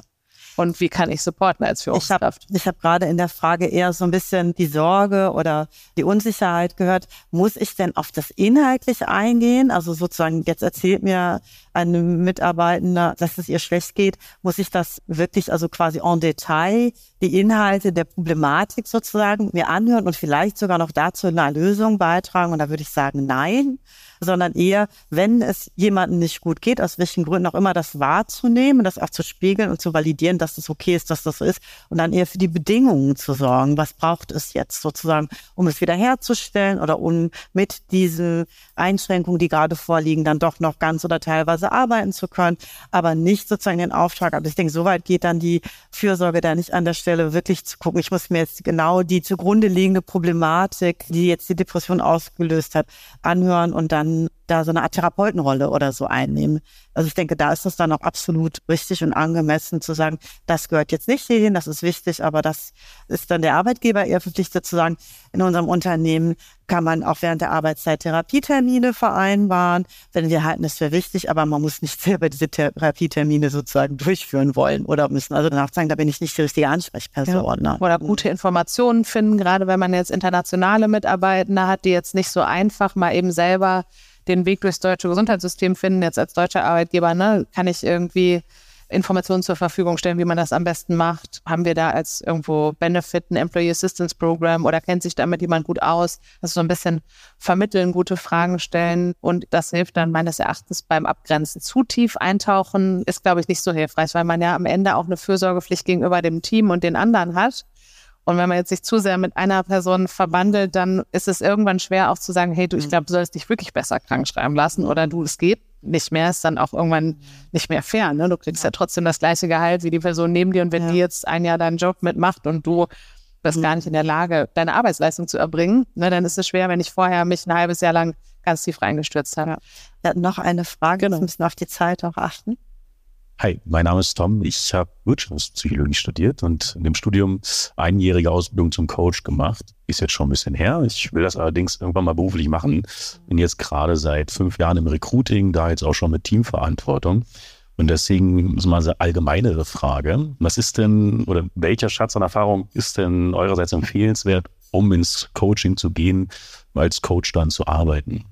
Und wie kann ich supporten als Führungskraft? Ich habe hab gerade in der Frage eher so ein bisschen die Sorge oder die Unsicherheit gehört. Muss ich denn auf das Inhaltliche eingehen? Also sozusagen, jetzt erzählt mir ein Mitarbeitender, dass es ihr schlecht geht. Muss ich das wirklich also quasi en Detail, die Inhalte der Problematik sozusagen mir anhören und vielleicht sogar noch dazu eine Lösung beitragen? Und da würde ich sagen, nein sondern eher, wenn es jemandem nicht gut geht, aus welchen Gründen auch immer, das wahrzunehmen, das auch zu spiegeln und zu validieren, dass es okay ist, dass das so ist und dann eher für die Bedingungen zu sorgen. Was braucht es jetzt sozusagen, um es wiederherzustellen oder um mit diesem Einschränkungen, die gerade vorliegen, dann doch noch ganz oder teilweise arbeiten zu können, aber nicht sozusagen den Auftrag. Aber ich denke, soweit geht dann die Fürsorge da nicht an der Stelle wirklich zu gucken. Ich muss mir jetzt genau die zugrunde liegende Problematik, die jetzt die Depression ausgelöst hat, anhören und dann da so eine Art Therapeutenrolle oder so einnehmen. Also ich denke, da ist es dann auch absolut richtig und angemessen zu sagen, das gehört jetzt nicht hierhin, das ist wichtig, aber das ist dann der Arbeitgeber eher verpflichtet zu sagen, in unserem Unternehmen kann man auch während der Arbeitszeit Therapietermine vereinbaren, wenn wir halten es für wichtig, aber man muss nicht selber diese Therapietermine sozusagen durchführen wollen oder müssen also danach sagen, da bin ich nicht die richtige Ansprechperson. Ja. Ne? Oder gute Informationen finden, gerade wenn man jetzt internationale Mitarbeitende hat, die jetzt nicht so einfach mal eben selber den Weg durchs deutsche Gesundheitssystem finden. Jetzt als deutscher Arbeitgeber, ne, kann ich irgendwie Informationen zur Verfügung stellen, wie man das am besten macht? Haben wir da als irgendwo Benefit ein Employee Assistance Program oder kennt sich damit jemand gut aus? Also so ein bisschen vermitteln, gute Fragen stellen und das hilft dann meines Erachtens beim Abgrenzen. Zu tief eintauchen ist, glaube ich, nicht so hilfreich, weil man ja am Ende auch eine Fürsorgepflicht gegenüber dem Team und den anderen hat. Und wenn man jetzt sich zu sehr mit einer Person verbandelt, dann ist es irgendwann schwer auch zu sagen, hey, du, ich mhm. glaube, du sollst dich wirklich besser krank schreiben lassen oder du, es geht nicht mehr, ist dann auch irgendwann nicht mehr fair. Ne? Du kriegst ja trotzdem das gleiche Gehalt wie die Person neben dir und wenn ja. die jetzt ein Jahr deinen Job mitmacht und du bist mhm. gar nicht in der Lage, deine Arbeitsleistung zu erbringen, ne, dann ist es schwer, wenn ich vorher mich ein halbes Jahr lang ganz tief reingestürzt habe. Ja. Noch eine Frage, genau. wir müssen auf die Zeit auch achten. Hi, mein Name ist Tom. Ich habe Wirtschaftspsychologie studiert und in dem Studium einjährige Ausbildung zum Coach gemacht. Ist jetzt schon ein bisschen her. Ich will das allerdings irgendwann mal beruflich machen. Bin jetzt gerade seit fünf Jahren im Recruiting, da jetzt auch schon mit Teamverantwortung. Und deswegen ist mal eine allgemeinere Frage. Was ist denn oder welcher Schatz an Erfahrung ist denn eurerseits empfehlenswert, um ins Coaching zu gehen, als Coach dann zu arbeiten?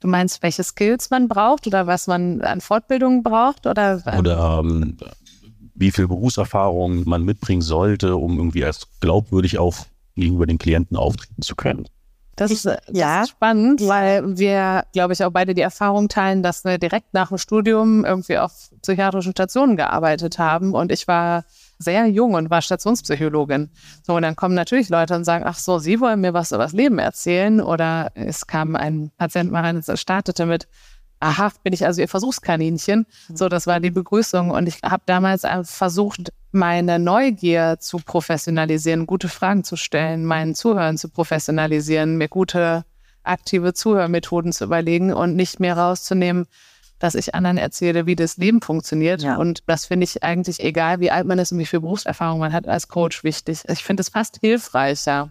Du meinst, welche Skills man braucht oder was man an Fortbildungen braucht? Oder, oder ähm, wie viel Berufserfahrung man mitbringen sollte, um irgendwie als glaubwürdig auch gegenüber den Klienten auftreten zu können. Das, ist, das ja. ist spannend, weil wir, glaube ich, auch beide die Erfahrung teilen, dass wir direkt nach dem Studium irgendwie auf psychiatrischen Stationen gearbeitet haben. Und ich war sehr jung und war Stationspsychologin. So, und dann kommen natürlich Leute und sagen, ach so, Sie wollen mir was über das Leben erzählen. Oder es kam ein Patient mal rein und startete mit, aha, bin ich also Ihr Versuchskaninchen. So, das war die Begrüßung. Und ich habe damals versucht, meine Neugier zu professionalisieren, gute Fragen zu stellen, mein Zuhören zu professionalisieren, mir gute aktive Zuhörmethoden zu überlegen und nicht mehr rauszunehmen, dass ich anderen erzähle, wie das Leben funktioniert. Ja. Und das finde ich eigentlich, egal wie alt man ist und wie viel Berufserfahrung man hat, als Coach wichtig. Ich finde es fast hilfreicher,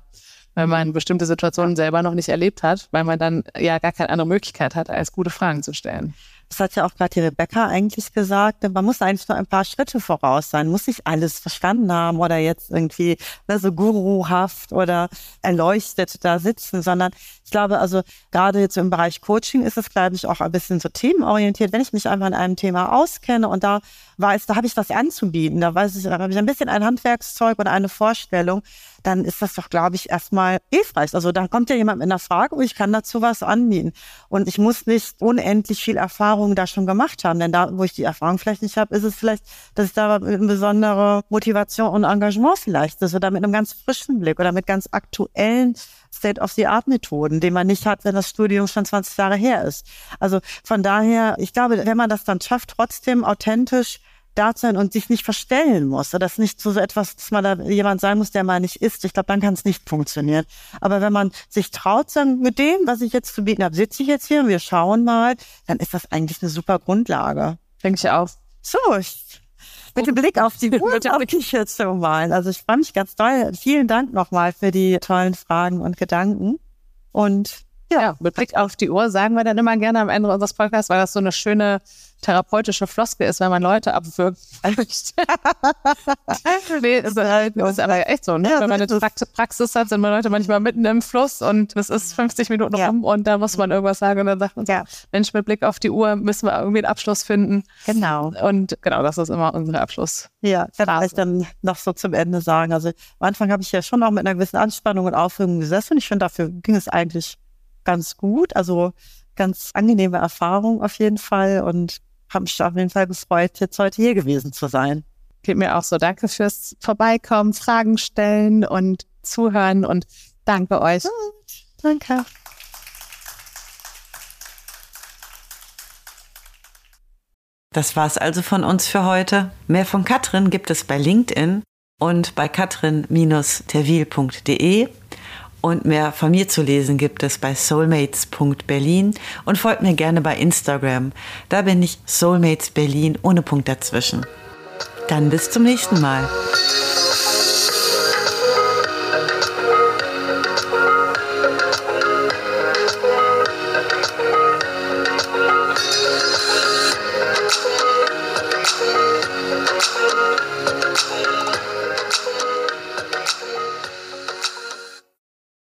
wenn man bestimmte Situationen selber noch nicht erlebt hat, weil man dann ja gar keine andere Möglichkeit hat, als gute Fragen zu stellen. Das hat ja auch gerade die Rebecca eigentlich gesagt. Man muss eigentlich nur ein paar Schritte voraus sein, muss nicht alles verstanden haben oder jetzt irgendwie ne, so guruhaft oder erleuchtet da sitzen, sondern ich glaube, also gerade jetzt im Bereich Coaching ist es, glaube ich, auch ein bisschen so themenorientiert. Wenn ich mich einfach in einem Thema auskenne und da weiß, da habe ich was anzubieten, da weiß ich, da habe ich ein bisschen ein Handwerkszeug oder eine Vorstellung, dann ist das doch, glaube ich, erstmal hilfreich. Also da kommt ja jemand mit einer Frage und ich kann dazu was anbieten. Und ich muss nicht unendlich viel Erfahrung da schon gemacht haben, denn da, wo ich die Erfahrung vielleicht nicht habe, ist es vielleicht, dass ich da mit einer Motivation und Engagement vielleicht, wir da mit einem ganz frischen Blick oder mit ganz aktuellen State-of-the-Art-Methoden, den man nicht hat, wenn das Studium schon 20 Jahre her ist. Also von daher, ich glaube, wenn man das dann schafft, trotzdem authentisch da sein und sich nicht verstellen muss. Oder das nicht so etwas, dass man da jemand sein muss, der mal nicht ist. Ich glaube, dann kann es nicht funktionieren. Aber wenn man sich traut, sagen, mit dem, was ich jetzt zu bieten habe, sitze ich jetzt hier und wir schauen mal, dann ist das eigentlich eine super Grundlage. Denke ich auch. So, ich mit dem Blick auf die Uhr darf ich jetzt schon mal. Also ich freue mich ganz toll. Vielen Dank nochmal für die tollen Fragen und Gedanken. Und ja. ja, mit Blick auf die Uhr sagen wir dann immer gerne am Ende unseres Podcasts, weil das so eine schöne therapeutische Floskel ist, wenn man Leute abwürgt. nee, ist, halt, ist aber echt so, ne? Ja, wenn man eine Praxis hat, sind Leute manchmal mitten im Fluss und es ist 50 Minuten ja. rum und da muss man irgendwas sagen und dann sagt man ja. Mensch, mit Blick auf die Uhr müssen wir irgendwie einen Abschluss finden. Genau. Und genau, das ist immer unsere Abschluss. Ja, kann ich dann noch so zum Ende sagen. Also am Anfang habe ich ja schon auch mit einer gewissen Anspannung und Aufregung gesessen und ich finde, dafür ging es eigentlich ganz gut. Also ganz angenehme Erfahrung auf jeden Fall und habe mich auf jeden Fall gefreut, jetzt heute hier gewesen zu sein. Geht mir auch so. Danke fürs Vorbeikommen, Fragen stellen und zuhören und danke euch. Gut, danke. Das war's also von uns für heute. Mehr von Katrin gibt es bei LinkedIn und bei katrin-tervil.de. Und mehr von mir zu lesen gibt es bei soulmates.berlin und folgt mir gerne bei Instagram. Da bin ich Soulmates Berlin ohne Punkt dazwischen. Dann bis zum nächsten Mal.